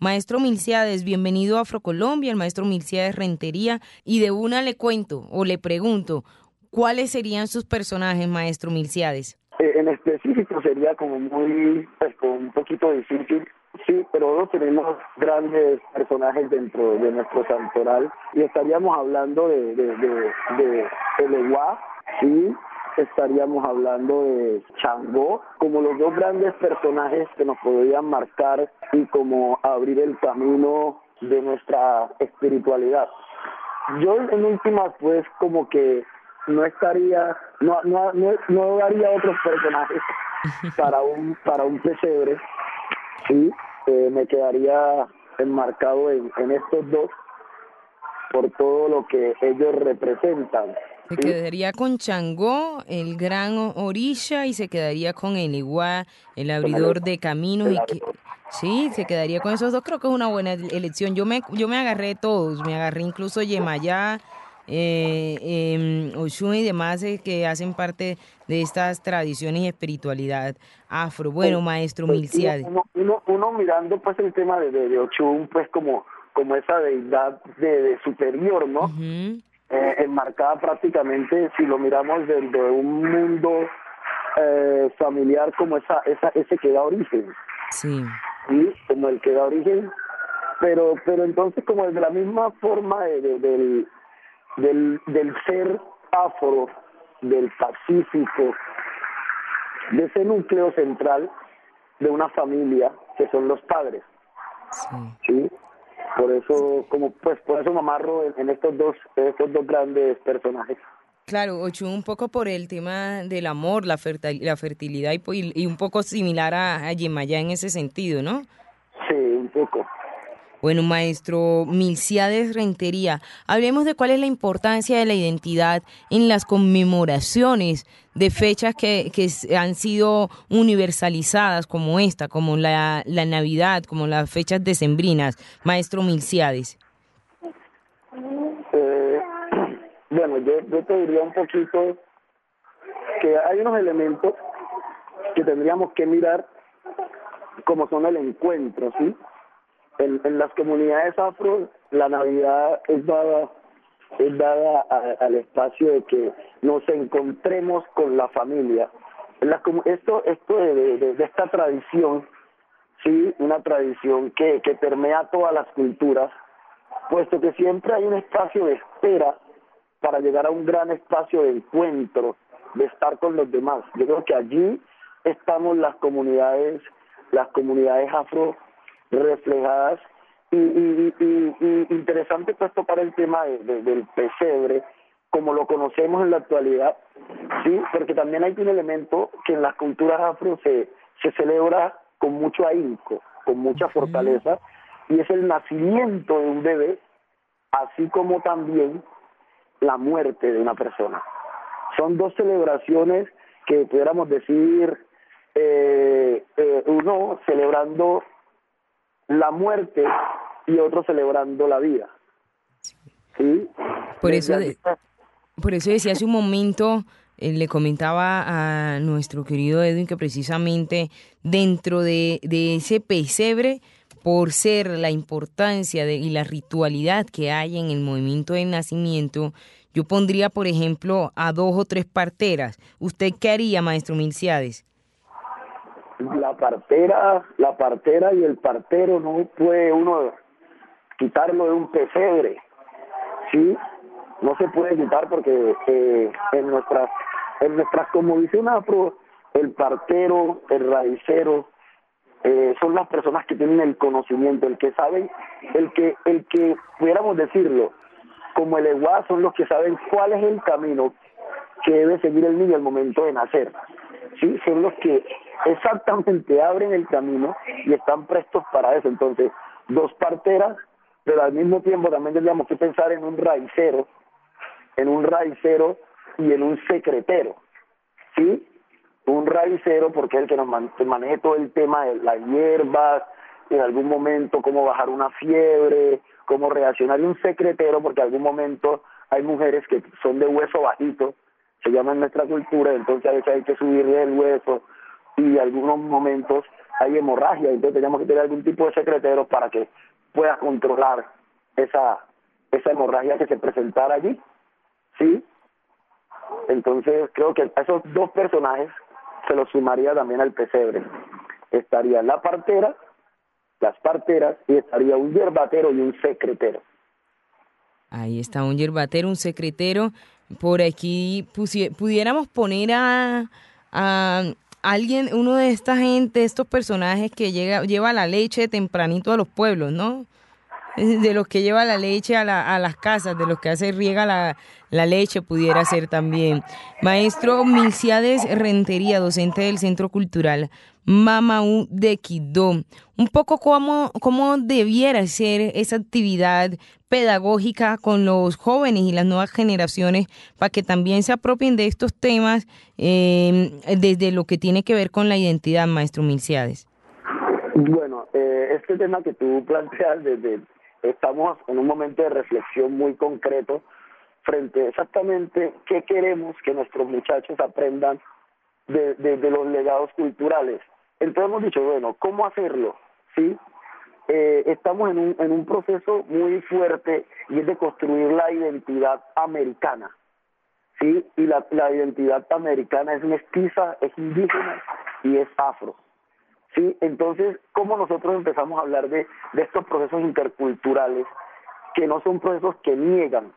Maestro Milciades, bienvenido a Afrocolombia, el maestro Milciades Rentería, y de una le cuento o le pregunto, ¿cuáles serían sus personajes, maestro Milciades? Eh, en específico sería como muy, pues, un poquito difícil Sí, pero todos tenemos grandes personajes dentro de nuestro santoral y estaríamos hablando de, de, de, de sí, estaríamos hablando de Changó, como los dos grandes personajes que nos podrían marcar y como abrir el camino de nuestra espiritualidad. Yo en últimas pues como que no estaría, no, no, no, no daría otros personajes para un, para un pesebre, sí, eh, me quedaría enmarcado en, en estos dos por todo lo que ellos representan. Se quedaría con Changó, el gran Orisha, y se quedaría con el Iguá, el abridor de caminos. Y que, sí, se quedaría con esos dos. Creo que es una buena elección. Yo me, yo me agarré todos, me agarré incluso Yemayá, eh, eh, Oshun y demás eh, que hacen parte de estas tradiciones y espiritualidad afro. Bueno, maestro pues, Milciades. Uno, uno, mirando pues el tema de, de, Oshun, pues como, como esa deidad de, superior, ¿no? Eh, enmarcada prácticamente, si lo miramos dentro de un mundo eh, familiar como esa, esa, ese que da origen. Sí. ¿sí? Como el que da origen. Pero, pero entonces como de la misma forma de, del, del, del ser afro, del pacífico, de ese núcleo central de una familia que son los padres. Sí. ¿sí? Por eso como pues por eso mamarro en, estos dos estos dos grandes personajes Claro, Ochu, un poco por el tema del amor, la, la fertilidad y, y, un poco similar a, a Yemayá en ese sentido, ¿no? Sí, un poco. Bueno, maestro Milciades Rentería, hablemos de cuál es la importancia de la identidad en las conmemoraciones de fechas que, que han sido universalizadas como esta, como la, la Navidad, como las fechas decembrinas. Maestro Milciades. Eh, bueno, yo, yo te diría un poquito que hay unos elementos que tendríamos que mirar como son el encuentro, ¿sí? En, las comunidades afro la Navidad es dada es dada al espacio de que nos encontremos con la familia. La, esto esto de, de, esta tradición, sí, una tradición que, que permea todas las culturas, puesto que siempre hay un espacio de espera para llegar a un gran espacio de encuentro, de estar con los demás. Yo creo que allí estamos las comunidades, las comunidades afro reflejadas. Y, y, y, interesante pues tocar el tema del pesebre como lo conocemos en la actualidad, sí, porque también hay un elemento que en las culturas afro se, se celebra con mucho ahínco, con mucha fortaleza, y es el nacimiento de un bebé, así como también la muerte de una persona. Son dos celebraciones que pudiéramos decir, eh, eh, uno celebrando la muerte y otro celebrando la vida. ¿Sí? Por eso, por eso decía hace un momento, eh, le comentaba a nuestro querido Edwin que precisamente dentro de, de ese pesebre, por ser la importancia de, y la ritualidad que hay en el movimiento de nacimiento, yo pondría, por ejemplo, a dos o tres parteras. ¿Usted qué haría, maestro Milciades? La partera, la partera y el partero no puede uno quitarlo de un pesebre, ¿sí? No se puede quitar porque eh, en nuestras, en nuestras, como dice una afro, el partero, el raicero, eh, son las personas que tienen el conocimiento, el que saben, el que, el que pudiéramos decirlo, como el eguá son los que saben cuál es el camino que debe seguir el niño al momento de nacer, sí, son los que exactamente abren el camino y están prestos para eso. Entonces, dos parteras, pero al mismo tiempo también tendríamos que pensar en un raicero, en un raicero y en un secretero, ¿sí? Un raicero porque es el que nos maneje todo el tema de las hierbas, en algún momento cómo bajar una fiebre, cómo reaccionar, y un secretero porque en algún momento hay mujeres que son de hueso bajito, se llama en nuestra cultura, entonces a veces hay que subirle el hueso, y algunos momentos hay hemorragia, entonces teníamos que tener algún tipo de secretero para que pueda controlar esa, esa hemorragia que se presentara allí, ¿sí? Entonces creo que a esos dos personajes se los sumaría también al pesebre. Estaría la partera, las parteras, y estaría un yerbatero y un secretero. Ahí está un yerbatero, un secretero. Por aquí pudiéramos poner a alguien, uno de esta gente, estos personajes que llega, lleva la leche tempranito a los pueblos, ¿no? De los que lleva la leche a, la, a las casas, de los que hace riega la, la leche, pudiera ser también. Maestro Milciades Rentería, docente del Centro Cultural Mamaú de. Un poco cómo, cómo debiera ser esa actividad pedagógica con los jóvenes y las nuevas generaciones para que también se apropien de estos temas eh, desde lo que tiene que ver con la identidad, maestro Milciades. Bueno, eh, este tema que tú planteas, desde, estamos en un momento de reflexión muy concreto frente a exactamente qué queremos que nuestros muchachos aprendan de, de los legados culturales. Entonces hemos dicho, bueno, ¿cómo hacerlo? ¿Sí? Eh, estamos en un, en un proceso muy fuerte y es de construir la identidad americana. ¿sí? Y la, la identidad americana es mestiza, es indígena y es afro. ¿sí? Entonces, ¿cómo nosotros empezamos a hablar de, de estos procesos interculturales que no son procesos que niegan?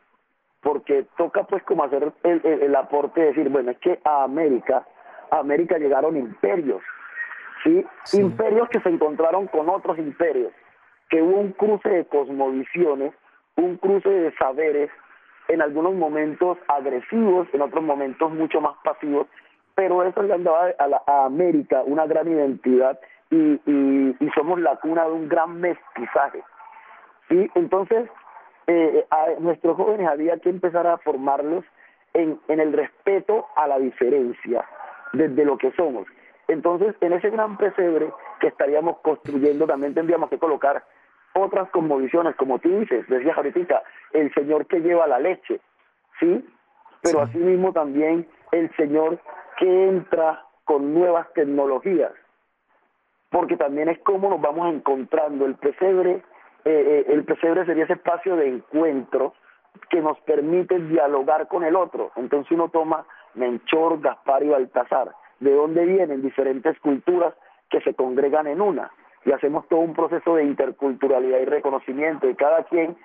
Porque toca pues como hacer el, el, aporte de decir, bueno, es que a América, a América llegaron imperios, ¿sí? Imperios que se encontraron con otros imperios que hubo un cruce de cosmovisiones, un cruce de saberes, en algunos momentos agresivos, en otros momentos mucho más pasivos, pero eso le han dado a, la, América una gran identidad y, y, somos la cuna de un gran mestizaje. ¿sí? Entonces, eh, a nuestros jóvenes había que empezar a formarlos en, en el respeto a la diferencia, desde lo que somos. Entonces, en ese gran pesebre que estaríamos construyendo, también tendríamos que colocar otras conmovisiones, como tú dices, decías ahorita, el Señor que lleva la leche, ¿sí? Pero asimismo también el Señor que entra con nuevas tecnologías, porque también es como nos vamos encontrando. El pesebre, eh, eh, el pesebre sería ese espacio de encuentro que nos permite dialogar con el otro. Entonces uno toma Menchor, Gaspar y Baltasar, de dónde vienen diferentes culturas que se congregan en una y hacemos todo un proceso de interculturalidad y reconocimiento y cada quien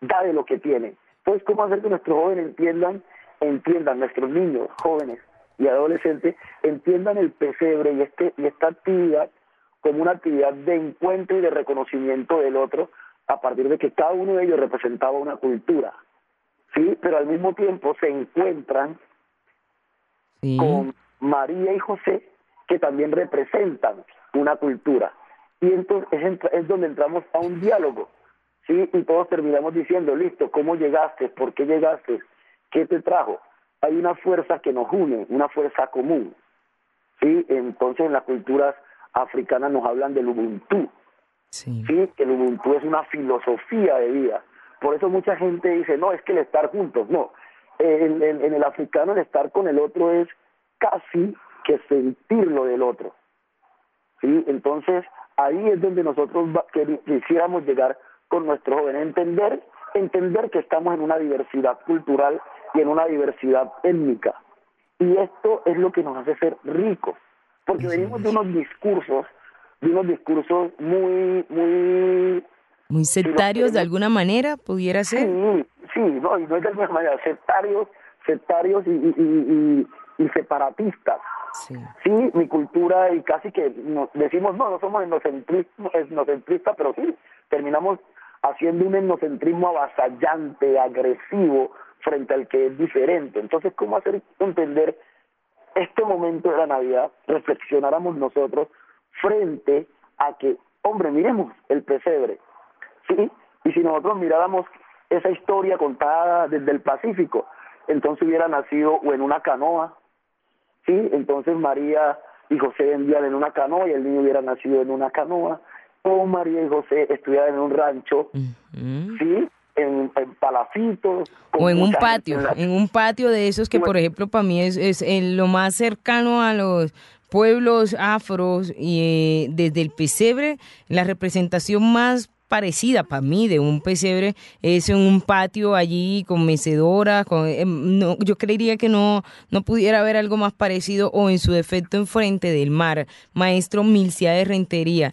da de lo que tiene. Entonces, ¿cómo hacer que nuestros jóvenes entiendan, entiendan, nuestros niños, jóvenes y adolescentes, entiendan el pesebre y, este, y esta actividad como una actividad de encuentro y de reconocimiento del otro a partir de que cada uno de ellos representaba una cultura, ¿sí? Pero al mismo tiempo se encuentran con María y José que también representan una cultura y entonces es, donde entramos a un diálogo, ¿sí? Y todos terminamos diciendo, listo, ¿cómo llegaste? ¿Por qué llegaste? ¿Qué te trajo? Hay una fuerza que nos une, una fuerza común, ¿sí? Entonces en las culturas africanas nos hablan del Ubuntu, ¿sí? El Ubuntu es una filosofía de vida. Por eso mucha gente dice, no, es que el estar juntos, no. En, en el africano el estar con el otro es casi que sentirlo del otro. ¿sí? Entonces, ahí es donde nosotros quisiéramos llegar con nuestros jóvenes, entender, entender que estamos en una diversidad cultural y en una diversidad étnica. Y esto es lo que nos hace ser ricos, porque venimos de unos discursos, de unos discursos muy, muy... Muy sectarios de alguna manera, pudiera ser. Sí, sí, no, y no es de alguna manera, sectarios, sectarios y, y, y separatistas. Sí. mi cultura y casi que nos decimos, no, no somos etnocentristas, pero sí, terminamos haciendo un etnocentrismo avasallante, agresivo, frente al que es diferente. Entonces, ¿cómo hacer entender este momento de la Navidad? Reflexionáramos nosotros frente a que, hombre, miremos el pesebre, ¿sí? Y si nosotros miráramos esa historia contada desde el Pacífico, entonces hubiera nacido o en una canoa, ¿sí? Entonces María y José vendían en una canoa y el niño hubiera nacido en una canoa, o María y José estuvieran en un rancho, ¿sí? En, palacitos. O en un patio, en, un patio de esos que, por ejemplo, para mí es, es lo más cercano a los pueblos afros y eh, desde el pesebre, la representación más parecida para mí de un pesebre es en un patio allí con mecedoras, con, em, no, yo creería que no, no pudiera haber algo más parecido o en su defecto enfrente del mar. Maestro Milcia de Rentería,